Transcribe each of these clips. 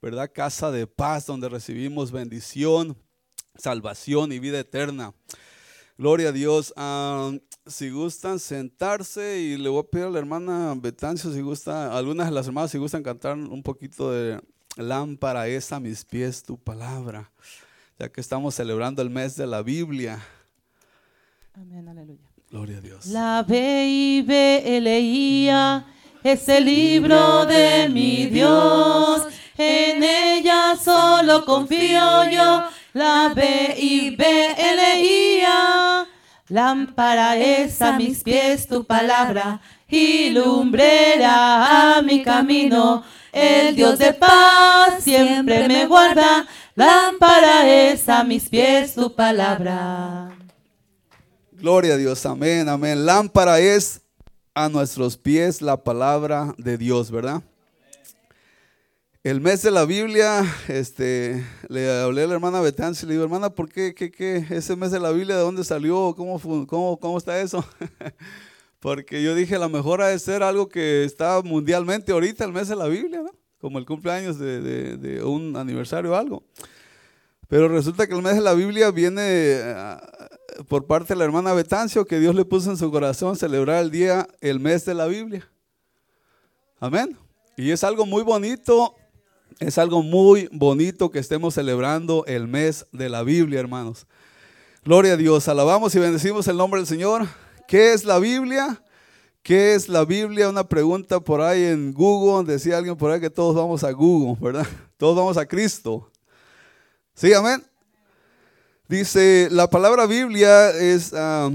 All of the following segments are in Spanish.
¿verdad? Casa de paz donde recibimos bendición, salvación y vida eterna. Gloria a Dios. Ah, si gustan sentarse y le voy a pedir a la hermana Betancio si gusta, algunas de las hermanas si gustan cantar un poquito de lámpara es a mis pies tu palabra, ya que estamos celebrando el mes de la Biblia. Amén, aleluya. Gloria a Dios. La B y B leía es el libro de mi Dios. En ella solo confío yo. La B y B leía. Lámpara es a mis pies tu palabra y lumbrera a mi camino. El Dios de paz siempre me guarda. Lámpara es a mis pies tu palabra. Gloria a Dios, amén, amén. Lámpara es a nuestros pies la palabra de Dios, ¿verdad? El mes de la Biblia, este, le hablé a la hermana Betán y le digo, hermana, ¿por qué, qué, qué, ese mes de la Biblia, de dónde salió? ¿Cómo, cómo, cómo está eso? Porque yo dije, la mejor ha de ser algo que está mundialmente ahorita, el mes de la Biblia, ¿no? Como el cumpleaños de, de, un aniversario o algo. Pero resulta que el mes de la Biblia viene eh, por parte de la hermana Betancio, que Dios le puso en su corazón celebrar el día, el mes de la Biblia. Amén. Y es algo muy bonito, es algo muy bonito que estemos celebrando el mes de la Biblia, hermanos. Gloria a Dios, alabamos y bendecimos el nombre del Señor. ¿Qué es la Biblia? ¿Qué es la Biblia? Una pregunta por ahí en Google. Decía alguien por ahí que todos vamos a Google, ¿verdad? Todos vamos a Cristo. ¿Sí, amén? Dice, la palabra Biblia es ah,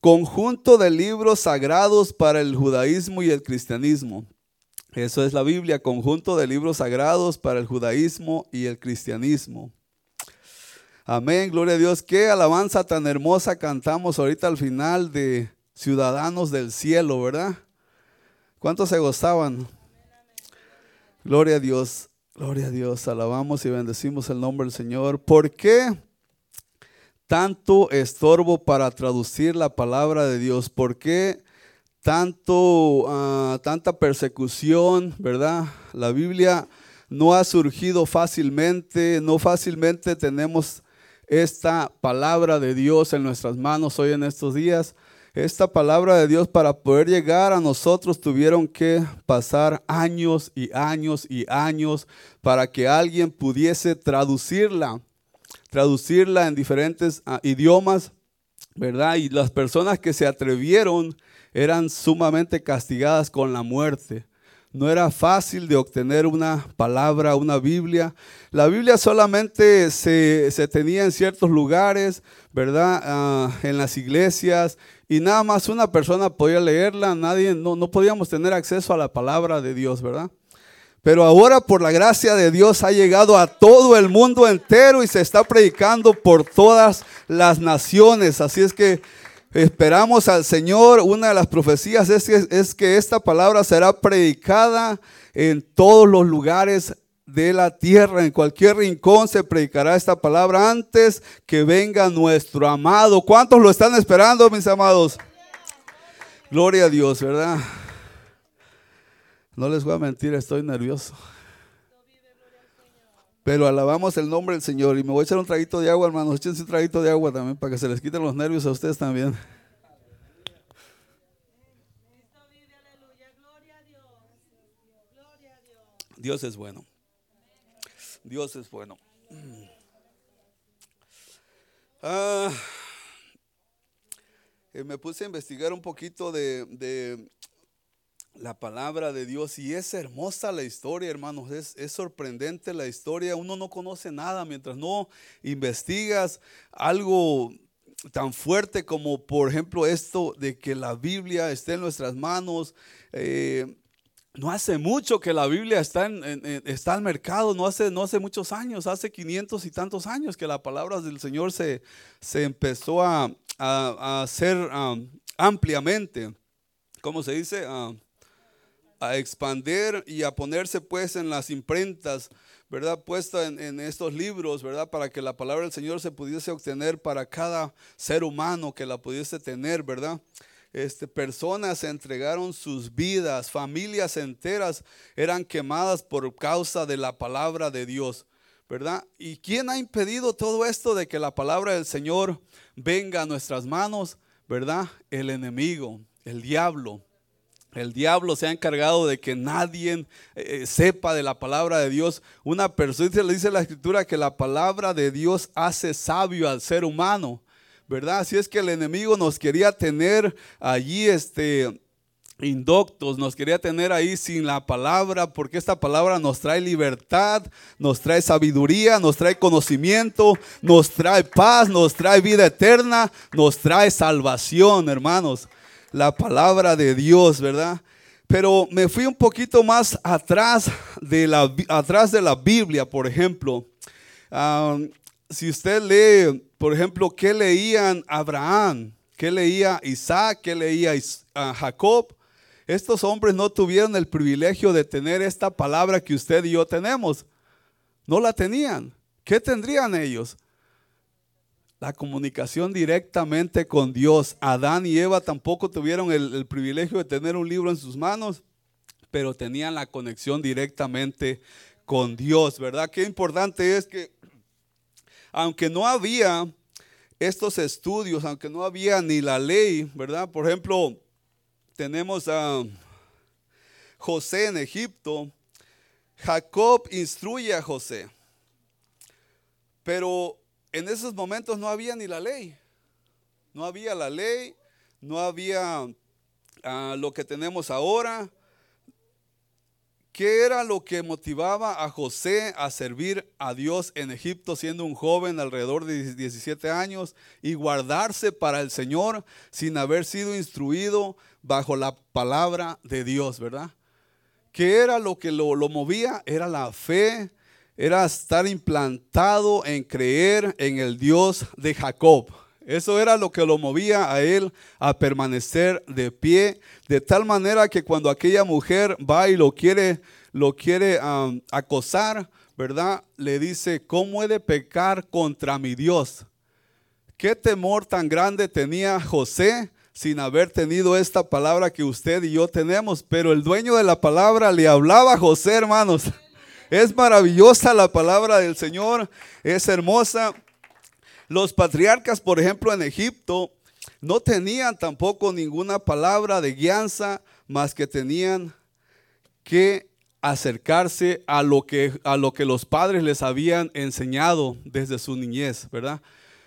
conjunto de libros sagrados para el judaísmo y el cristianismo. Eso es la Biblia, conjunto de libros sagrados para el judaísmo y el cristianismo. Amén, gloria a Dios. Qué alabanza tan hermosa cantamos ahorita al final de Ciudadanos del Cielo, ¿verdad? ¿Cuántos se gozaban? Gloria a Dios, gloria a Dios. Alabamos y bendecimos el nombre del Señor. ¿Por qué tanto estorbo para traducir la palabra de Dios? ¿Por qué tanto, ah, tanta persecución, verdad? La Biblia no ha surgido fácilmente, no fácilmente tenemos esta palabra de Dios en nuestras manos hoy en estos días. Esta palabra de Dios para poder llegar a nosotros tuvieron que pasar años y años y años para que alguien pudiese traducirla traducirla en diferentes ah, idiomas, ¿verdad? Y las personas que se atrevieron eran sumamente castigadas con la muerte. No era fácil de obtener una palabra, una Biblia. La Biblia solamente se, tenía en ciertos lugares, ¿verdad? Ah, en las iglesias. Y nada más una persona podía leerla. Nadie, no, no podíamos tener acceso a la palabra de Dios, ¿verdad? Pero ahora por la gracia de Dios ha llegado a todo el mundo entero y se está predicando por todas las naciones. Así es que esperamos al Señor. Una de las profecías es que, es que esta palabra será predicada en todos los lugares de la tierra, en cualquier rincón se predicará esta palabra antes que venga nuestro amado. ¿Cuántos lo están esperando, mis amados? Gloria a Dios, ¿verdad? No les voy a mentir, estoy nervioso. Pero alabamos el nombre del Señor. Y me voy a echar un traguito de agua, hermanos. Échense un traguito de agua también para que se les quiten los nervios a ustedes también. Dios es bueno. Dios es bueno. Ah, eh, me puse a investigar un poquito de, de la palabra de Dios y es hermosa la historia, hermanos, es, es, sorprendente la historia, uno no conoce nada mientras no investigas algo tan fuerte como por ejemplo esto de que la Biblia esté en nuestras manos. Eh, no hace mucho que la Biblia está, en, está al mercado, no hace, no hace muchos años, hace 500 y tantos años que la palabra del Señor se, se empezó a, hacer um, ampliamente, ¿cómo se dice? A expander y a ponerse pues en las imprentas, ¿verdad? Puesta en, estos libros, ¿verdad? Para que la palabra del Señor se pudiese obtener para cada ser humano que la pudiese tener, ¿verdad? este, personas entregaron sus vidas, familias enteras eran quemadas por causa de la palabra de Dios, ¿verdad? ¿Y quién ha impedido todo esto de que la palabra del Señor venga a nuestras manos, ¿verdad? El enemigo, el diablo. El diablo se ha encargado de que nadie eh, sepa de la palabra de Dios. Una persona, le dice la escritura que la palabra de Dios hace sabio al ser humano. ¿verdad? Así es que el enemigo nos quería tener allí, este, indoctos, nos quería tener ahí sin la palabra, porque esta palabra nos trae libertad, nos trae sabiduría, nos trae conocimiento, nos trae paz, nos trae vida eterna, nos trae salvación, hermanos. La palabra de Dios, ¿verdad? Pero me fui un poquito más atrás de la, atrás de la Biblia, por ejemplo. Si usted lee por ejemplo, ¿qué leían Abraham? ¿Qué leía Isaac? ¿Qué leía Jacob? Estos hombres no tuvieron el privilegio de tener esta palabra que usted y yo tenemos. No la tenían. ¿Qué tendrían ellos? La comunicación directamente con Dios. Adán y Eva tampoco tuvieron el, el privilegio de tener un libro en sus manos, pero tenían la conexión directamente con Dios, ¿verdad? Qué importante es que aunque no había estos estudios, aunque no había ni la ley, ¿verdad? Por ejemplo, tenemos a José en Egipto. Jacob instruye a José. Pero en esos momentos no había ni la ley. No había la ley, no había ah, lo que tenemos ahora. ¿Qué era lo que motivaba a José a servir a Dios en Egipto siendo un joven alrededor de 17 años y guardarse para el Señor sin haber sido instruido bajo la palabra de Dios, verdad? ¿Qué era lo que lo, lo movía? Era la fe, era estar implantado en creer en el Dios de Jacob. Eso era lo que lo movía a él a permanecer de pie, de tal manera que cuando aquella mujer va y lo quiere, lo quiere acosar, ¿verdad? Le dice, ¿cómo he de pecar contra mi Dios? ¿Qué temor tan grande tenía José sin haber tenido esta palabra que usted y yo tenemos? Pero el dueño de la palabra le hablaba a José, hermanos. Es maravillosa la palabra del Señor, es hermosa. Los patriarcas, por ejemplo, en Egipto, no tenían tampoco ninguna palabra de guianza, más que tenían que acercarse a lo que, a lo que los padres les habían enseñado desde su niñez, ¿verdad?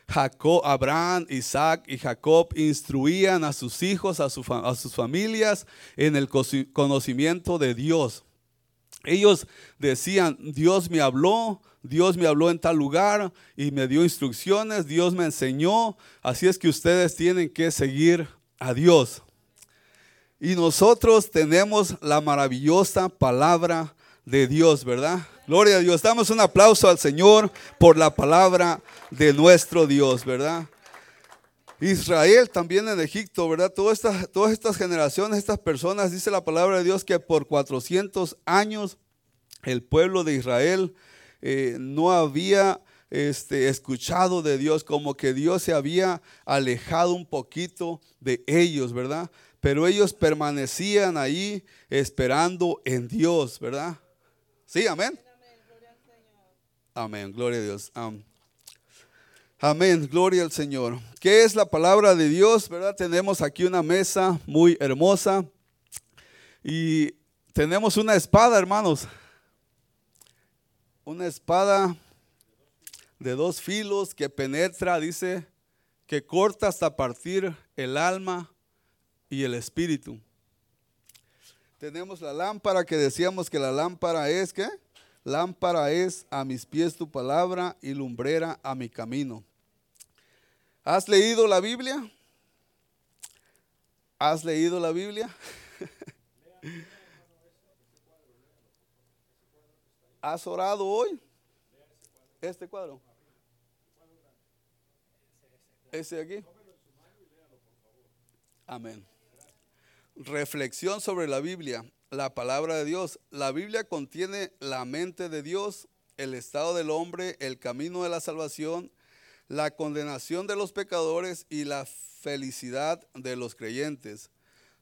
Jacob, Abraham, Isaac y Jacob instruían a sus hijos, a, a sus familias en el conocimiento de Dios. Ellos decían, Dios me habló, Dios me habló en tal lugar y me dio instrucciones, Dios me enseñó, así es que ustedes tienen que seguir a Dios. Y nosotros tenemos la maravillosa palabra de Dios, ¿verdad? Gloria a Dios. Damos un aplauso al Señor por la palabra de nuestro Dios, ¿verdad? Israel también en Egipto, ¿verdad? Todas estas, todas estas generaciones, estas personas, dice la palabra de Dios que por 400 años el pueblo de Israel eh, no había este, escuchado de Dios, como que Dios se había alejado un poquito de ellos, ¿verdad? Pero ellos permanecían ahí esperando en Dios, ¿verdad? Sí, amén. Amén, gloria a Dios. Amén, gloria al Señor. ¿Qué es la palabra de Dios? ¿Verdad? Tenemos aquí una mesa muy hermosa y tenemos una espada, hermanos una espada de dos filos que penetra, dice, que corta hasta partir el alma y el espíritu. Tenemos la lámpara que decíamos que la lámpara es, ¿qué? Lámpara es a mis pies tu palabra y lumbrera a mi camino. ¿Has leído la Biblia? ¿Has leído la Biblia? ¿Has orado hoy? Este cuadro. Ese aquí. Amén. Reflexión sobre la Biblia, la palabra de Dios. La Biblia contiene la mente de Dios, el estado del hombre, el camino de la salvación, la condenación de los pecadores y la felicidad de los creyentes.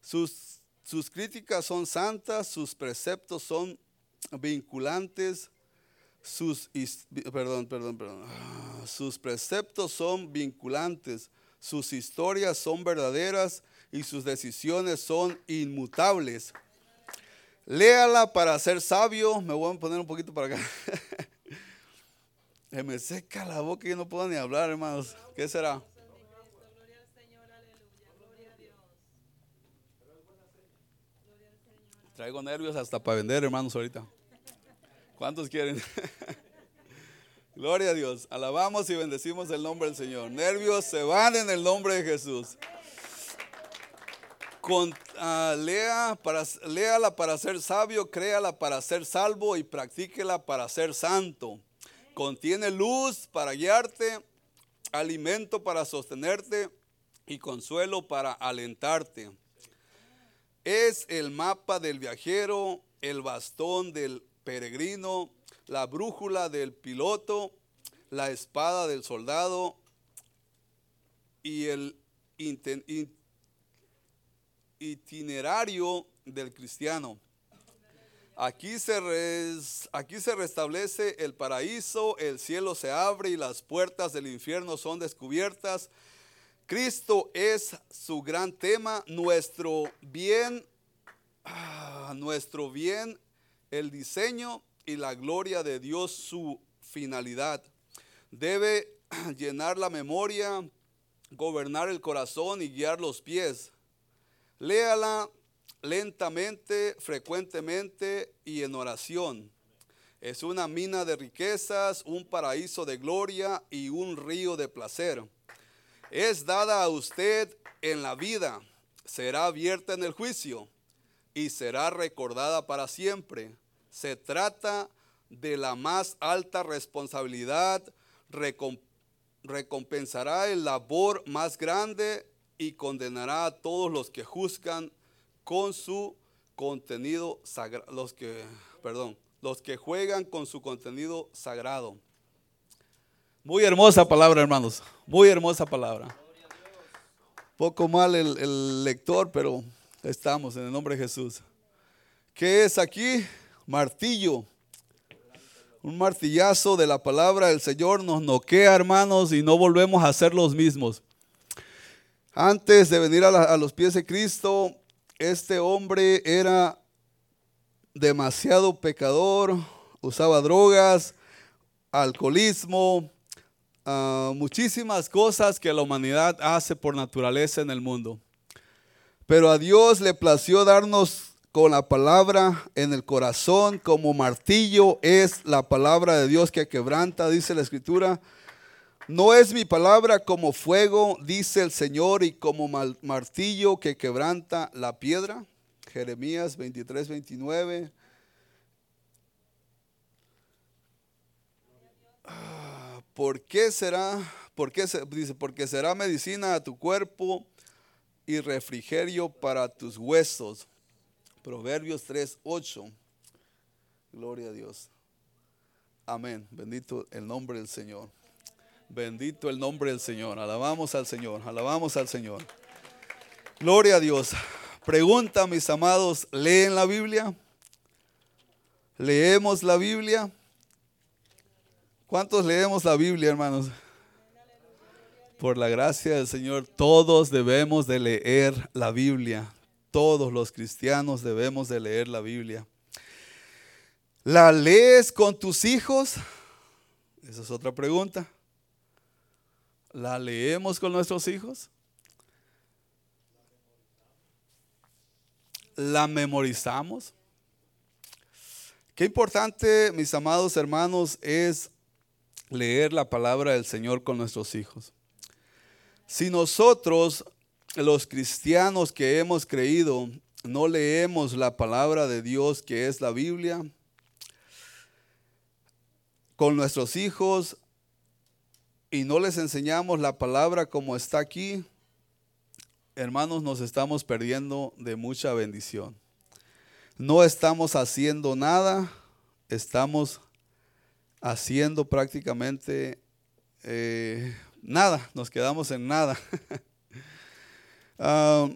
Sus, sus críticas son santas, sus preceptos son vinculantes, sus, perdón, perdón, perdón, ah, sus preceptos son vinculantes, sus historias son verdaderas y sus decisiones son inmutables. Léala para ser sabio. Me voy a poner un poquito para acá. Se me seca la boca y no puedo ni hablar, hermanos. ¿Qué será? Traigo nervios hasta para vender, hermanos, ahorita. ¿Cuántos quieren? Gloria a Dios. Alabamos y bendecimos el nombre del Señor. Nervios se van en el nombre de Jesús. Con, uh, lea para, léala para ser sabio, créala para ser salvo y practíquela para ser santo. Contiene luz para guiarte, alimento para sostenerte y consuelo para alentarte. Es el mapa del viajero, el bastón del peregrino, la brújula del piloto, la espada del soldado y el itinerario del cristiano. Aquí se, aquí se restablece el paraíso, el cielo se abre y las puertas del infierno son descubiertas. Cristo es su gran tema, nuestro bien, ah, nuestro bien, el diseño y la gloria de Dios su finalidad. Debe llenar la memoria, gobernar el corazón y guiar los pies. Léala lentamente, frecuentemente y en oración. Es una mina de riquezas, un paraíso de gloria y un río de placer. Es dada a usted en la vida, será abierta en el juicio y será recordada para siempre. Se trata de la más alta responsabilidad, recompensará el labor más grande y condenará a todos los que juzgan con su contenido sagrado, los que, perdón, los que juegan con su contenido sagrado. Muy hermosa palabra, hermanos. Muy hermosa palabra. Poco mal el, el lector, pero estamos en el nombre de Jesús. ¿Qué es aquí? martillo. Un martillazo de la palabra del Señor nos noquea, hermanos, y no volvemos a ser los mismos. Antes de venir a, los pies de Cristo, este hombre era demasiado pecador, usaba drogas, alcoholismo, ah, muchísimas cosas que la humanidad hace por naturaleza en el mundo. Pero a Dios le plació darnos con la palabra en el corazón como martillo es la palabra de Dios que quebranta, dice la escritura. No es mi palabra como fuego, dice el Señor, y como martillo que quebranta la piedra. Jeremías 23, 29. Ah, ¿Por qué será? ¿Por qué dice, porque será medicina a tu cuerpo y refrigerio para tus huesos. Proverbios 3, 8. Gloria a Dios. Amén. Bendito el nombre del Señor. Bendito el nombre del Señor. Alabamos al Señor. Alabamos al Señor. Gloria a Dios. Pregunta, mis amados, ¿leen la Biblia? ¿Leemos la Biblia? ¿Cuántos leemos la Biblia, hermanos? Por la gracia del Señor, todos debemos de leer la Biblia todos los cristianos debemos de leer la Biblia. ¿La lees con tus hijos? Esa es otra pregunta. ¿La leemos con nuestros hijos? ¿La memorizamos? Qué importante, mis amados hermanos, es leer la palabra del Señor con nuestros hijos. Si nosotros los cristianos que hemos creído no leemos la palabra de Dios que es la Biblia con nuestros hijos y no les enseñamos la palabra como está aquí, hermanos, nos estamos perdiendo de mucha bendición. No estamos haciendo nada, estamos haciendo prácticamente, eh, nada, nos quedamos en nada. Ah,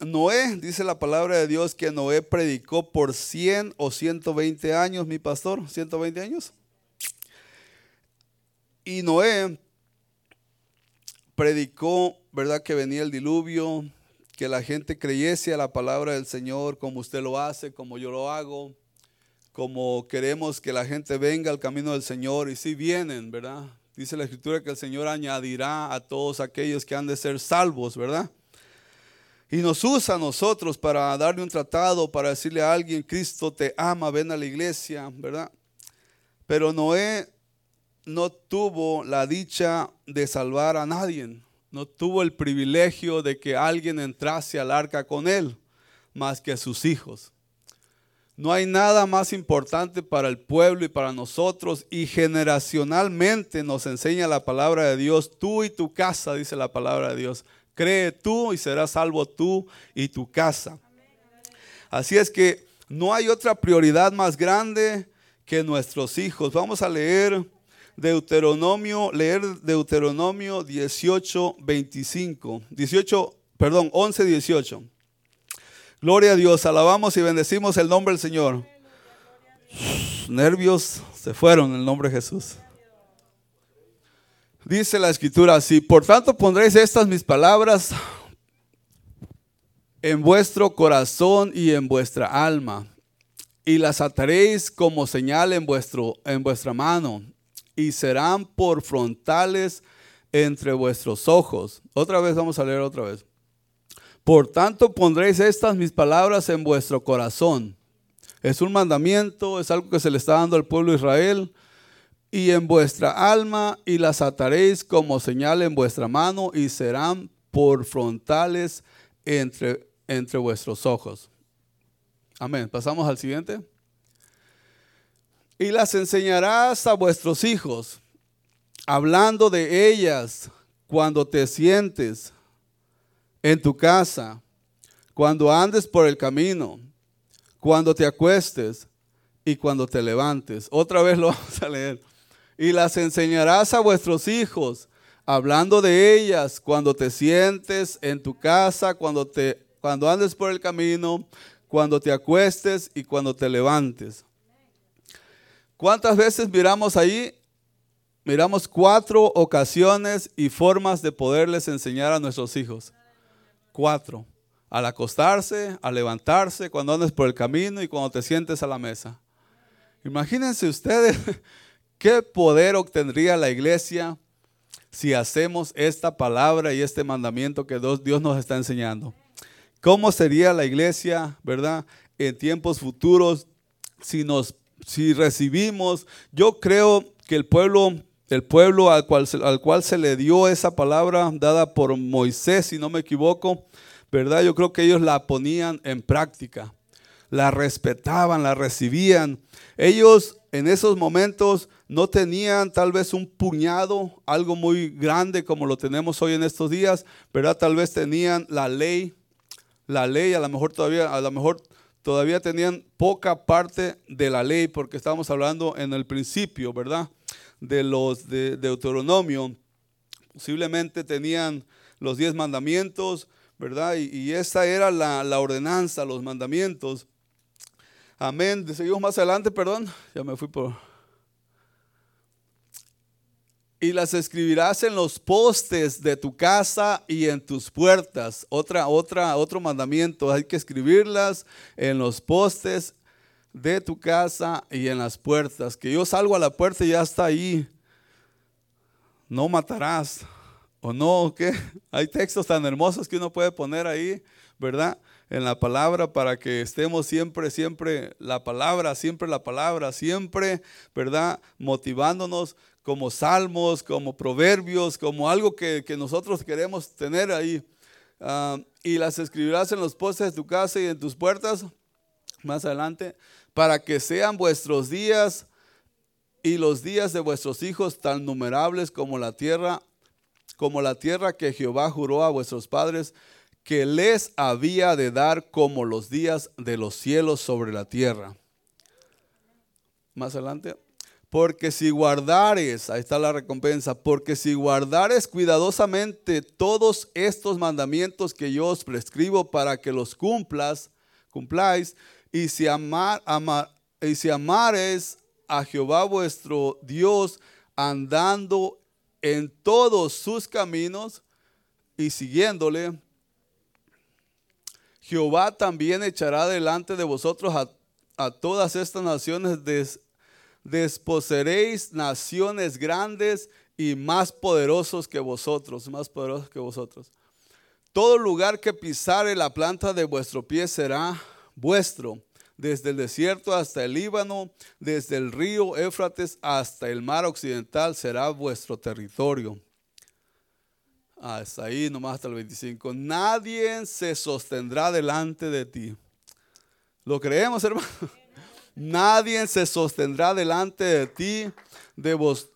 Noé, dice la palabra de Dios que Noé predicó por 100 o 120 años, mi pastor, 120 años. Y Noé predicó, ¿verdad? Que venía el diluvio, que la gente creyese a la palabra del Señor como usted lo hace, como yo lo hago, como queremos que la gente venga al camino del Señor y si vienen, ¿verdad? Dice la escritura que el Señor añadirá a todos aquellos que han de ser salvos, ¿verdad? Y nos usa a nosotros para darle un tratado, para decirle a alguien, Cristo te ama, ven a la iglesia, ¿verdad? Pero Noé no tuvo la dicha de salvar a nadie, no tuvo el privilegio de que alguien entrase al arca con él, más que sus hijos. No hay nada más importante para el pueblo y para nosotros y generacionalmente nos enseña la palabra de Dios, tú y tu casa, dice la palabra de Dios. Cree tú y serás salvo tú y tu casa. Así es que no hay otra prioridad más grande que nuestros hijos. Vamos a leer Deuteronomio, leer Deuteronomio 18, 25. 18, perdón, 11, 18. Gloria a Dios, alabamos y bendecimos el nombre del Señor. Nervios se fueron en el nombre de Jesús. Dice la escritura así, por tanto pondréis estas mis palabras en vuestro corazón y en vuestra alma, y las ataréis como señal en, vuestro, en vuestra mano, y serán por frontales entre vuestros ojos. Otra vez vamos a leer otra vez. Por tanto pondréis estas mis palabras en vuestro corazón. Es un mandamiento, es algo que se le está dando al pueblo de Israel. Y en vuestra alma y las ataréis como señal en vuestra mano y serán por frontales entre, entre vuestros ojos. Amén. Pasamos al siguiente. Y las enseñarás a vuestros hijos, hablando de ellas cuando te sientes en tu casa, cuando andes por el camino, cuando te acuestes y cuando te levantes. Otra vez lo vamos a leer. Y las enseñarás a vuestros hijos, hablando de ellas cuando te sientes en tu casa, cuando, te, cuando andes por el camino, cuando te acuestes y cuando te levantes. ¿Cuántas veces miramos ahí? Miramos cuatro ocasiones y formas de poderles enseñar a nuestros hijos. Cuatro. Al acostarse, al levantarse, cuando andes por el camino y cuando te sientes a la mesa. Imagínense ustedes qué poder obtendría la iglesia si hacemos esta palabra y este mandamiento que Dios nos está enseñando. ¿Cómo sería la iglesia, verdad, en tiempos futuros si nos si recibimos? Yo creo que el pueblo el pueblo al cual, al cual se le dio esa palabra dada por Moisés, si no me equivoco, ¿verdad? Yo creo que ellos la ponían en práctica, la respetaban, la recibían. Ellos en esos momentos no tenían tal vez un puñado, algo muy grande como lo tenemos hoy en estos días, ¿verdad? Tal vez tenían la ley, la ley, a lo mejor todavía, a lo mejor todavía tenían poca parte de la ley, porque estamos hablando en el principio, ¿verdad? de los de Deuteronomio. Posiblemente tenían los diez mandamientos, ¿verdad? Y, esa era la, la, ordenanza, los mandamientos. Amén. Seguimos más adelante, perdón. Ya me fui por... Y las escribirás en los postes de tu casa y en tus puertas. Otra, otra, otro mandamiento. Hay que escribirlas en los postes de tu casa y en las puertas. Que yo salgo a la puerta y ya está ahí. No matarás. O no, ¿qué? Hay textos tan hermosos que uno puede poner ahí, ¿verdad? En la palabra para que estemos siempre, siempre la palabra, siempre la palabra, siempre, ¿verdad? Motivándonos como salmos, como proverbios, como algo que, nosotros queremos tener ahí. Ah, y las escribirás en los postes de tu casa y en tus puertas, más adelante, para que sean vuestros días y los días de vuestros hijos tan numerables como la tierra, como la tierra que Jehová juró a vuestros padres, que les había de dar como los días de los cielos sobre la tierra. Más adelante. Porque si guardares, ahí está la recompensa, porque si guardares cuidadosamente todos estos mandamientos que yo os prescribo para que los cumplas, cumpláis, y si, amar, y si amares a Jehová vuestro Dios andando en todos sus caminos y siguiéndole, Jehová también echará delante de vosotros a, a todas estas naciones des, desposeréis naciones grandes y más poderosos que vosotros, más poderosos que vosotros. Todo lugar que pisare la planta de vuestro pie será vuestro, desde el desierto hasta el Líbano, desde el río Éfrates hasta el mar occidental será vuestro territorio. Hasta ahí nomás hasta el 25. Nadie se sostendrá delante de ti. ¿Lo creemos, hermano? Nadie se sostendrá delante de ti, de, vos,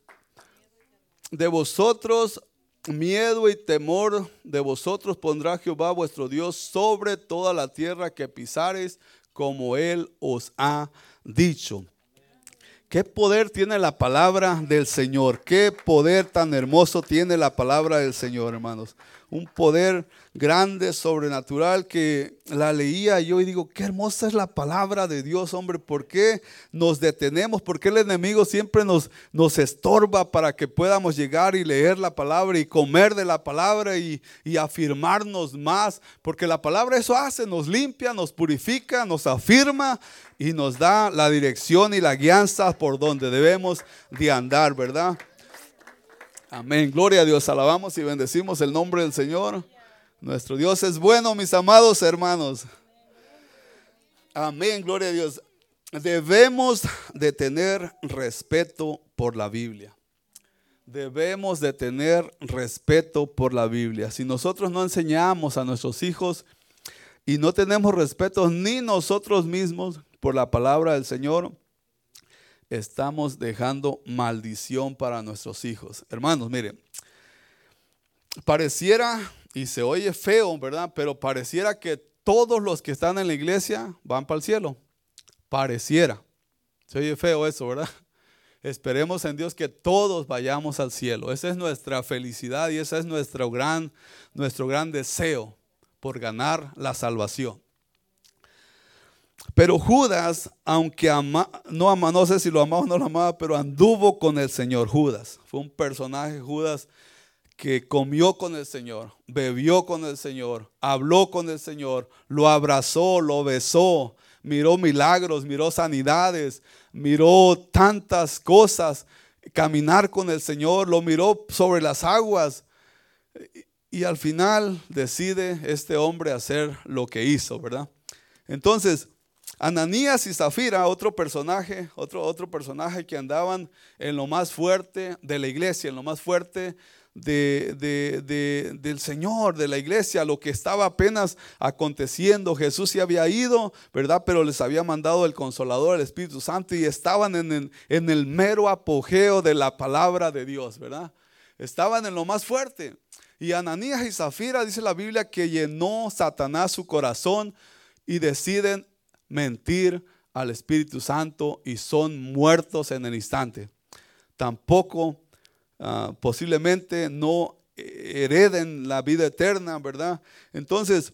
de vosotros miedo y temor de vosotros pondrá Jehová vuestro Dios sobre toda la tierra que pisares, como Él os ha dicho. ¿Qué poder tiene la palabra del Señor? ¿Qué poder tan hermoso tiene la palabra del Señor, hermanos? Un poder grande, sobrenatural, que la leía yo y digo, qué hermosa es la palabra de Dios, hombre, ¿por qué nos detenemos? ¿Por qué el enemigo siempre nos, nos estorba para que podamos llegar y leer la palabra y comer de la palabra y, y afirmarnos más? Porque la palabra eso hace, nos limpia, nos purifica, nos afirma y nos da la dirección y la guianza por donde debemos de andar, ¿verdad? Amén. Gloria a Dios. Alabamos y bendecimos el nombre del Señor. Nuestro Dios es bueno, mis amados hermanos. Amén, gloria a Dios. Debemos de tener respeto por la Biblia. Debemos de tener respeto por la Biblia. Si nosotros no enseñamos a nuestros hijos y no tenemos respeto ni nosotros mismos por la palabra del Señor, estamos dejando maldición para nuestros hijos. Hermanos, miren, pareciera y se oye feo, ¿verdad? Pero pareciera que todos los que están en la iglesia van para el cielo. Pareciera. Se oye feo eso, ¿verdad? Esperemos en Dios que todos vayamos al cielo. Esa es nuestra felicidad y ese es nuestro gran, nuestro gran deseo por ganar la salvación. Pero Judas, aunque ama, no ama, no sé si lo amaba o no lo amaba, pero anduvo con el Señor Judas. Fue un personaje, Judas, que comió con el Señor, bebió con el Señor, habló con el Señor, lo abrazó, lo besó, miró milagros, miró sanidades, miró tantas cosas, caminar con el Señor, lo miró sobre las aguas. Y, al final decide este hombre hacer lo que hizo, ¿verdad? Entonces, Ananías y Zafira, otro personaje, otro, otro personaje que andaban en lo más fuerte de la iglesia, en lo más fuerte de, del Señor, de la iglesia, lo que estaba apenas aconteciendo. Jesús se había ido, ¿verdad? Pero les había mandado el consolador, el Espíritu Santo, y estaban en en el mero apogeo de la palabra de Dios, ¿verdad? Estaban en lo más fuerte. Y Ananías y Zafira dice la Biblia que llenó Satanás su corazón y deciden mentir al Espíritu Santo y son muertos en el instante. Tampoco Ah, posiblemente no hereden la vida eterna, ¿verdad? Entonces,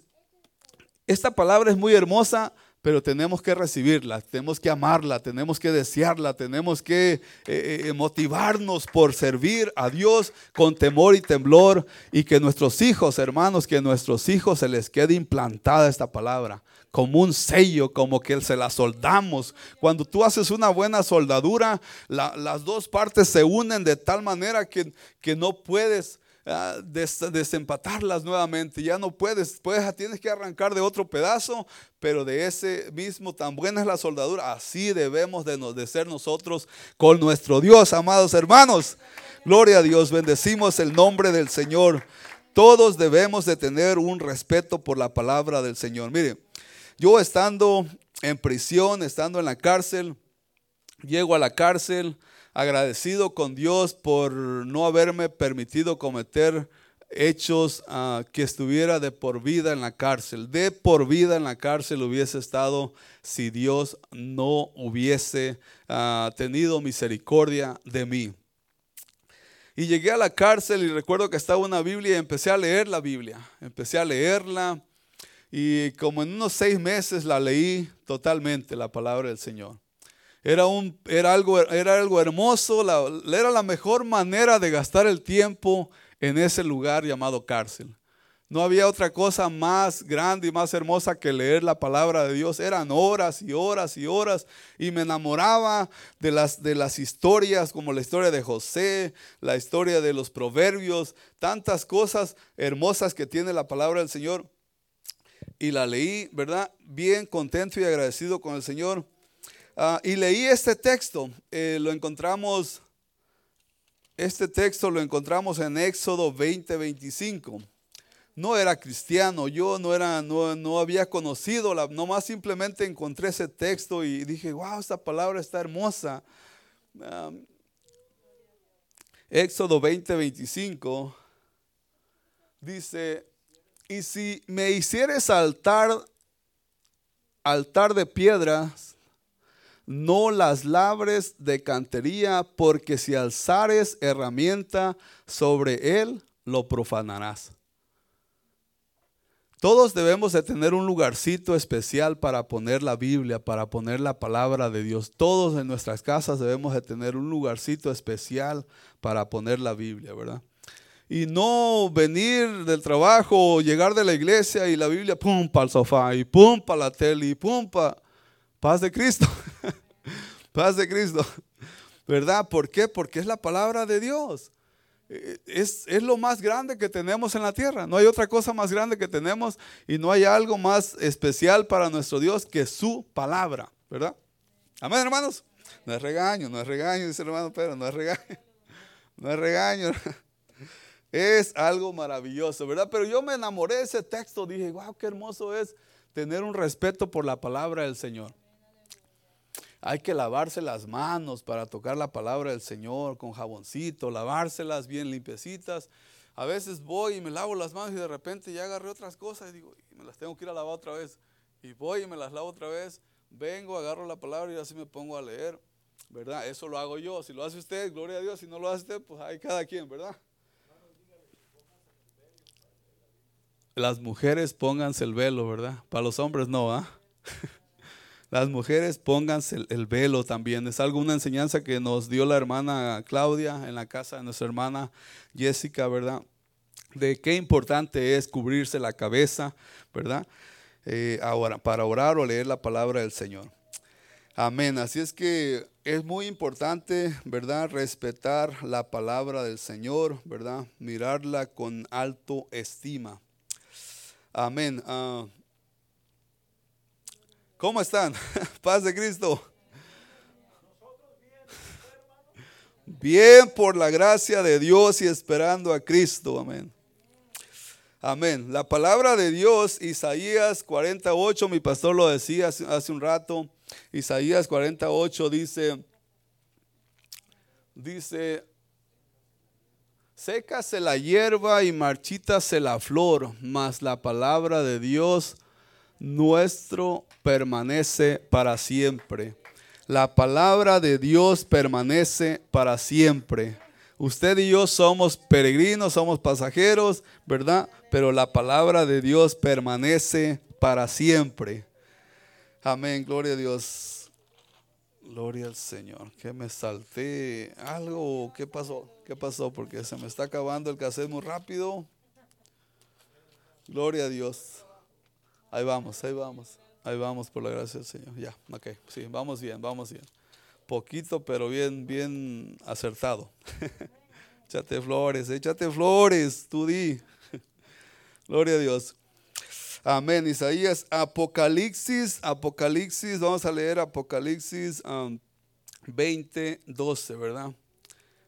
esta palabra es muy hermosa, pero tenemos que recibirla, tenemos que amarla, tenemos que desearla, tenemos que eh, eh, motivarnos por servir a Dios con temor y temblor y que nuestros hijos, hermanos, que nuestros hijos se les quede implantada esta palabra como un sello, como que se la soldamos. Cuando tú haces una buena soldadura, las dos partes se unen de tal manera que, que no puedes ah, desempatarlas nuevamente. Ya no puedes, puedes, tienes que arrancar de otro pedazo, pero de ese mismo, tan buena es la soldadura, así debemos de, de ser nosotros con nuestro Dios, amados hermanos. Gloria a Dios, bendecimos el nombre del Señor. Todos debemos de tener un respeto por la palabra del Señor. Mire, yo estando en prisión, estando en la cárcel, llego a la cárcel agradecido con Dios por no haberme permitido cometer hechos ah, que estuviera de por vida en la cárcel. De por vida en la cárcel hubiese estado si Dios no hubiese ah, tenido misericordia de mí. Y llegué a la cárcel y recuerdo que estaba una Biblia y empecé a leer la Biblia. Empecé a leerla y como en unos seis meses la leí totalmente, la palabra del Señor. Era, un, era, algo, era algo hermoso, era la mejor manera de gastar el tiempo en ese lugar llamado cárcel. No había otra cosa más grande y más hermosa que leer la palabra de Dios. Eran horas y horas y horas. Y me enamoraba de las, de las historias, como la historia de José, la historia de los proverbios, tantas cosas hermosas que tiene la palabra del Señor. Y la leí, ¿verdad? Bien contento y agradecido con el Señor. Ah, y leí este texto. Eh, lo encontramos este texto lo encontramos en Éxodo 20, 25. No era cristiano, yo no, era, no, había conocido, la, nomás simplemente encontré ese texto y dije, wow, esta palabra está hermosa. Éxodo 20, 25 dice, y si me hicieres altar, altar de piedras, no las labres de cantería, porque si alzares herramienta sobre él, lo profanarás. Todos debemos de tener un lugarcito especial para poner la Biblia, para poner la palabra de Dios. Todos en nuestras casas debemos de tener un lugarcito especial para poner la Biblia, ¿verdad? Y no venir del trabajo, llegar de la iglesia y la Biblia, pum, para el sofá, y pum, para la tele, y pum, para paz de Cristo. Paz de Cristo. ¿Verdad? ¿Por qué? Porque es la palabra de Dios. Eh, es, es, lo más grande que tenemos en la tierra. No hay otra cosa más grande que tenemos y no hay algo más especial para nuestro Dios que su palabra. ¿Verdad? Amén, hermanos. No es regaño, no es regaño, dice el hermano Pedro, no es regaño. No es regaño. Es algo maravilloso, ¿verdad? Pero yo me enamoré de ese texto. Dije, wow, qué hermoso es tener un respeto por la palabra del Señor. Hay que lavarse las manos para tocar la palabra del Señor con jaboncito, lavárselas bien limpiecitas. A veces voy y me lavo las manos y de repente ya agarré otras cosas y digo, me las tengo que ir a lavar otra vez. Y voy y me las lavo otra vez. Vengo, agarro la palabra y así me pongo a leer. ¿Verdad? Eso lo hago yo. Si lo hace usted, gloria a Dios. Si no lo hace usted, pues hay cada quien, ¿verdad? Las mujeres pónganse el velo, ¿verdad? Para los hombres no, ¿ah? Las mujeres pónganse el, velo también. Es algo, una enseñanza que nos dio la hermana Claudia en la casa de nuestra hermana Jessica, ¿verdad? De qué importante es cubrirse la cabeza, ¿verdad? Eh, para orar o leer la palabra del Señor. Amén. Así es que es muy importante, ¿verdad? Respetar la palabra del Señor, ¿verdad? Mirarla con alto estima. Amén. Ah, ¿Cómo están? Paz de Cristo. Bien por la gracia de Dios y esperando a Cristo. Amén. Amén. La palabra de Dios, Isaías 48, mi pastor lo decía hace, un rato. Isaías 48 dice, dice, sécase la hierba y marchítase la flor, mas la palabra de Dios nuestro permanece para siempre. La palabra de Dios permanece para siempre. Usted y yo somos peregrinos, somos pasajeros, ¿verdad? Pero la palabra de Dios permanece para siempre. Amén, gloria a Dios. Gloria al Señor. Que me salté algo. ¿Qué pasó? ¿Qué pasó? Porque se me está acabando el cassette muy rápido. Gloria a Dios. Ahí vamos, ahí vamos. Ahí vamos por la gracia del Señor. Ya, ok. Sí, vamos bien, vamos bien. Poquito, pero bien, bien acertado. échate flores, échate flores, tú di. Gloria a Dios. Amén. Isaías, Apocalipsis, Apocalipsis, vamos a leer Apocalipsis 20, um, 12, ¿verdad?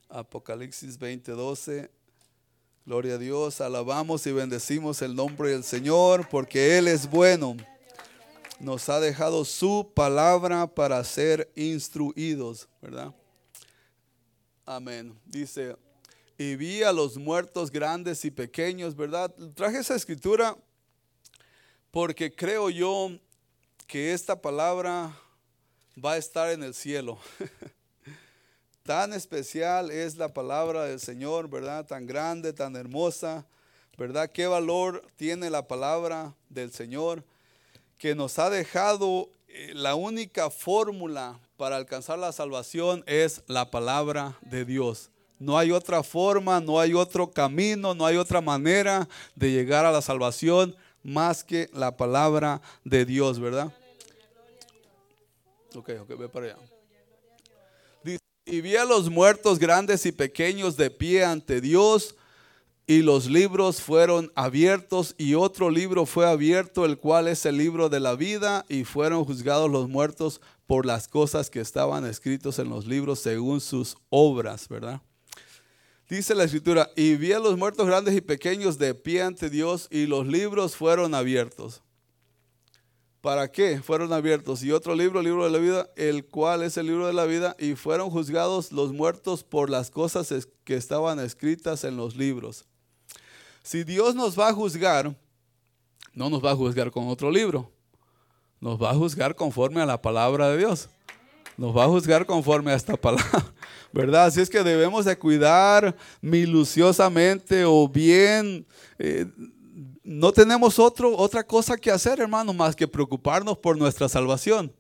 Apocalipsis 20, 12. Gloria a Dios, alabamos y bendecimos el nombre del Señor porque Él es bueno. Nos ha dejado su palabra para ser instruidos, ¿verdad? Amén. Dice, y vi a los muertos grandes y pequeños, ¿verdad? Traje esa escritura porque creo yo que esta palabra va a estar en el cielo. tan especial es la palabra del Señor, ¿verdad? Tan grande, tan hermosa, ¿verdad? Qué valor tiene la palabra del Señor que nos ha dejado eh, la única fórmula para alcanzar la salvación es la palabra de Dios. No hay otra forma, no hay otro camino, no hay otra manera de llegar a la salvación más que la palabra de Dios, ¿verdad? Ok, ok, ve para allá. Y vi a los muertos grandes y pequeños de pie ante Dios, y los libros fueron abiertos, y otro libro fue abierto, el cual es el libro de la vida, y fueron juzgados los muertos por las cosas que estaban escritos en los libros según sus obras, ¿verdad? Dice la escritura, y vi a los muertos grandes y pequeños de pie ante Dios, y los libros fueron abiertos. ¿Para qué fueron abiertos? Y otro libro, el libro de la vida, el cual es el libro de la vida, y fueron juzgados los muertos por las cosas que estaban escritas en los libros. Si Dios nos va a juzgar, no nos va a juzgar con otro libro, nos va a juzgar conforme a la palabra de Dios. Nos va a juzgar conforme a esta palabra, ¿verdad? Así es que debemos de cuidar minuciosamente o bien eh, no tenemos otro, otra cosa que hacer, hermano, más que preocuparnos por nuestra salvación.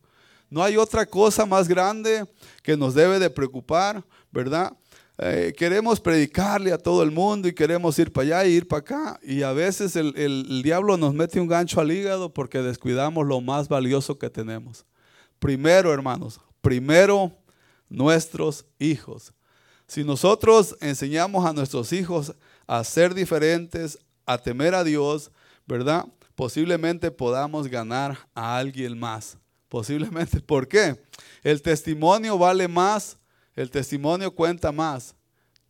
No hay otra cosa más grande que nos debe de preocupar, ¿verdad? Eh, queremos predicarle a todo el mundo y queremos ir para allá y ir para acá. Y a veces el, el diablo nos mete un gancho al hígado porque descuidamos lo más valioso que tenemos. Primero, hermanos, primero nuestros hijos. Si nosotros enseñamos a nuestros hijos a ser diferentes, a temer a Dios, ¿verdad? Posiblemente podamos ganar a alguien más. Posiblemente. ¿Por qué? El testimonio vale más, el testimonio cuenta más.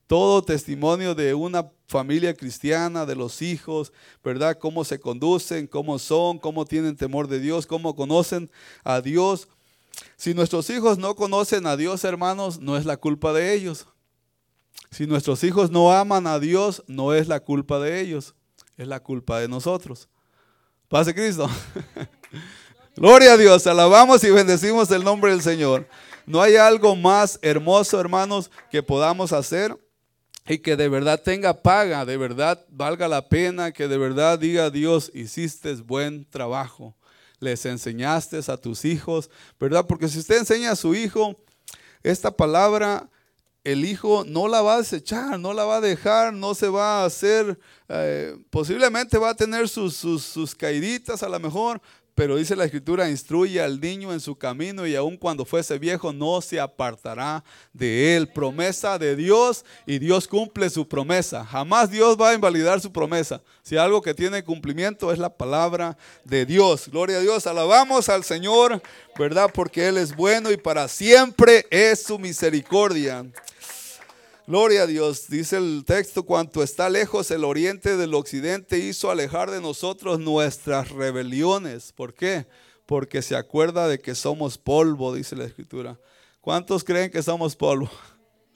Todo testimonio de una familia cristiana, de los hijos, ¿verdad? Cómo se conducen, cómo son, cómo tienen temor de Dios, cómo conocen a Dios. Si nuestros hijos no conocen a Dios, hermanos, no es la culpa de ellos. Si nuestros hijos no aman a Dios, no es la culpa de ellos es la culpa de nosotros. Pase Cristo. Gloria a Dios, alabamos y bendecimos el nombre del Señor. No hay algo más hermoso, hermanos, que podamos hacer y que de verdad tenga paga, de verdad valga la pena, que de verdad diga Dios, hiciste buen trabajo, les enseñaste a tus hijos, ¿verdad? Porque si usted enseña a su hijo esta palabra, el hijo no la va a desechar, no la va a dejar, no se va a hacer, eh, posiblemente va a tener sus, sus, sus caíditas a lo mejor, pero dice la escritura, instruye al niño en su camino y aun cuando fuese viejo no se apartará de él. Promesa de Dios y Dios cumple su promesa. Jamás Dios va a invalidar su promesa. Si algo que tiene cumplimiento es la palabra de Dios. Gloria a Dios. Alabamos al Señor, ¿verdad? Porque Él es bueno y para siempre es su misericordia. Gloria a Dios, dice el texto, cuanto está lejos el oriente del occidente hizo alejar de nosotros nuestras rebeliones. ¿Por qué? Porque se acuerda de que somos polvo, dice la escritura. ¿Cuántos creen que somos polvo?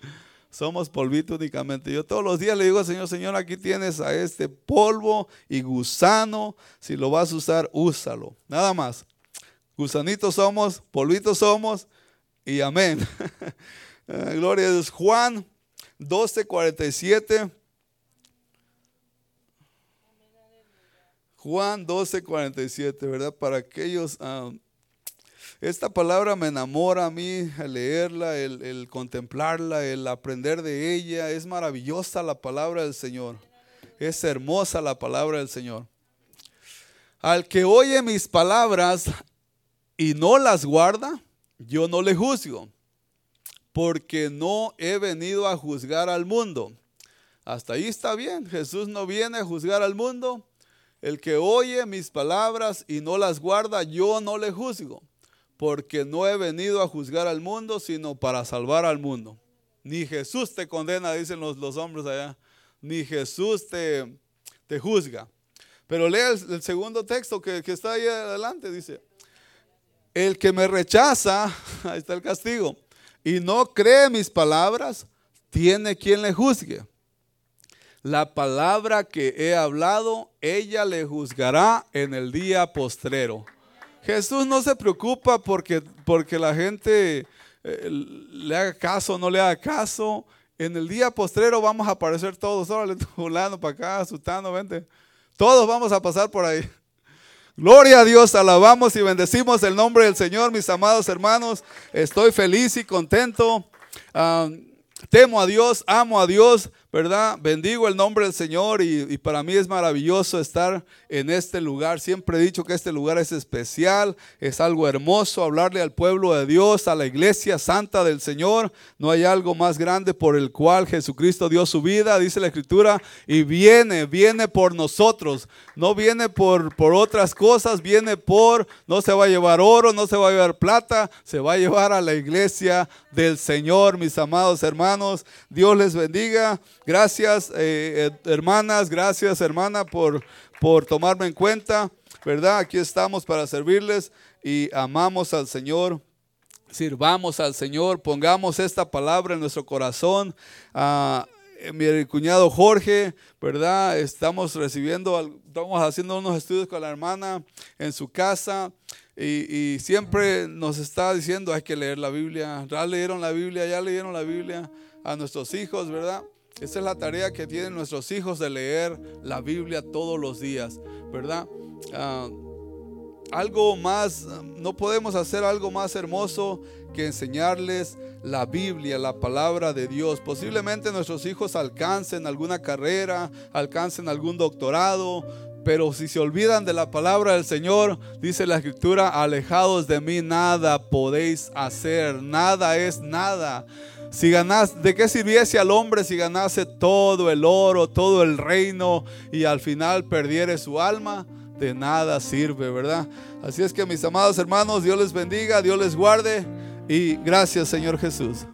Somos polvito únicamente. Yo todos los días le digo al Señor, Señor, aquí tienes a este polvo y gusano. Si lo vas a usar, úsalo. Nada más. Gusanitos somos, polvitos somos y amén. Gloria a Dios. Juan 12:47. Juan 12:47, ¿verdad? Para aquellos... Ah, esta palabra me enamora a mí, el leerla, el, el, contemplarla, el aprender de ella. Es maravillosa la palabra del Señor. Es hermosa la palabra del Señor. Al que oye mis palabras y no las guarda, yo no le juzgo porque no he venido a juzgar al mundo. Hasta ahí está bien. Jesús no viene a juzgar al mundo. El que oye mis palabras y no las guarda, yo no le juzgo, porque no he venido a juzgar al mundo, sino para salvar al mundo. Ni Jesús te condena, dicen los, los hombres allá. Ni Jesús te, te juzga. Pero lea el, segundo texto que, que está ahí adelante, dice, el que me rechaza, ahí está el castigo y no cree mis palabras, tiene quien le juzgue. la palabra que he hablado, ella le juzgará en el día postrero. Jesús no se preocupa porque, porque la gente eh, le haga caso o no le haga caso. En el día postrero vamos a aparecer todos. Órale, volando para acá, asustando, vente. Todos vamos a pasar por ahí. Gloria a Dios, alabamos y bendecimos el nombre del Señor, mis amados hermanos. Estoy feliz y contento. Ah, temo a Dios, amo a Dios, ¿verdad? Bendigo el nombre del Señor y, para mí es maravilloso estar en este lugar. Siempre he dicho que este lugar es especial, es algo hermoso, hablarle al pueblo de Dios, a la iglesia santa del Señor. No hay algo más grande por el cual Jesucristo dio su vida, dice la Escritura, y viene, viene por nosotros. No viene por, por otras cosas, viene por, no se va a llevar oro, no se va a llevar plata, se va a llevar a la iglesia del Señor, mis amados hermanos. Dios les bendiga. Gracias, eh, eh, hermanas, gracias, hermana, por, por tomarme en cuenta, ¿verdad? Aquí estamos para servirles y amamos al Señor. Sirvamos al Señor, pongamos esta palabra en nuestro corazón. Ah, eh, mi cuñado Jorge, ¿verdad? Estamos recibiendo, estamos haciendo unos estudios con la hermana en su casa y, y, siempre nos está diciendo hay que leer la Biblia. Ya leyeron la Biblia, ya leyeron la Biblia a nuestros hijos, ¿verdad? Esa es la tarea que tienen nuestros hijos de leer la Biblia todos los días, ¿verdad? Ah, algo más, no podemos hacer algo más hermoso que enseñarles la Biblia, la palabra de Dios. Posiblemente nuestros hijos alcancen alguna carrera, alcancen algún doctorado, pero si se olvidan de la palabra del Señor, dice la escritura, alejados de mí nada podéis hacer, nada es nada. Si ganas, ¿de qué sirviese al hombre si ganase todo el oro, todo el reino y al final perdiere su alma? De nada sirve, ¿verdad? Así es que mis amados hermanos, Dios les bendiga, Dios les guarde y gracias Señor Jesús.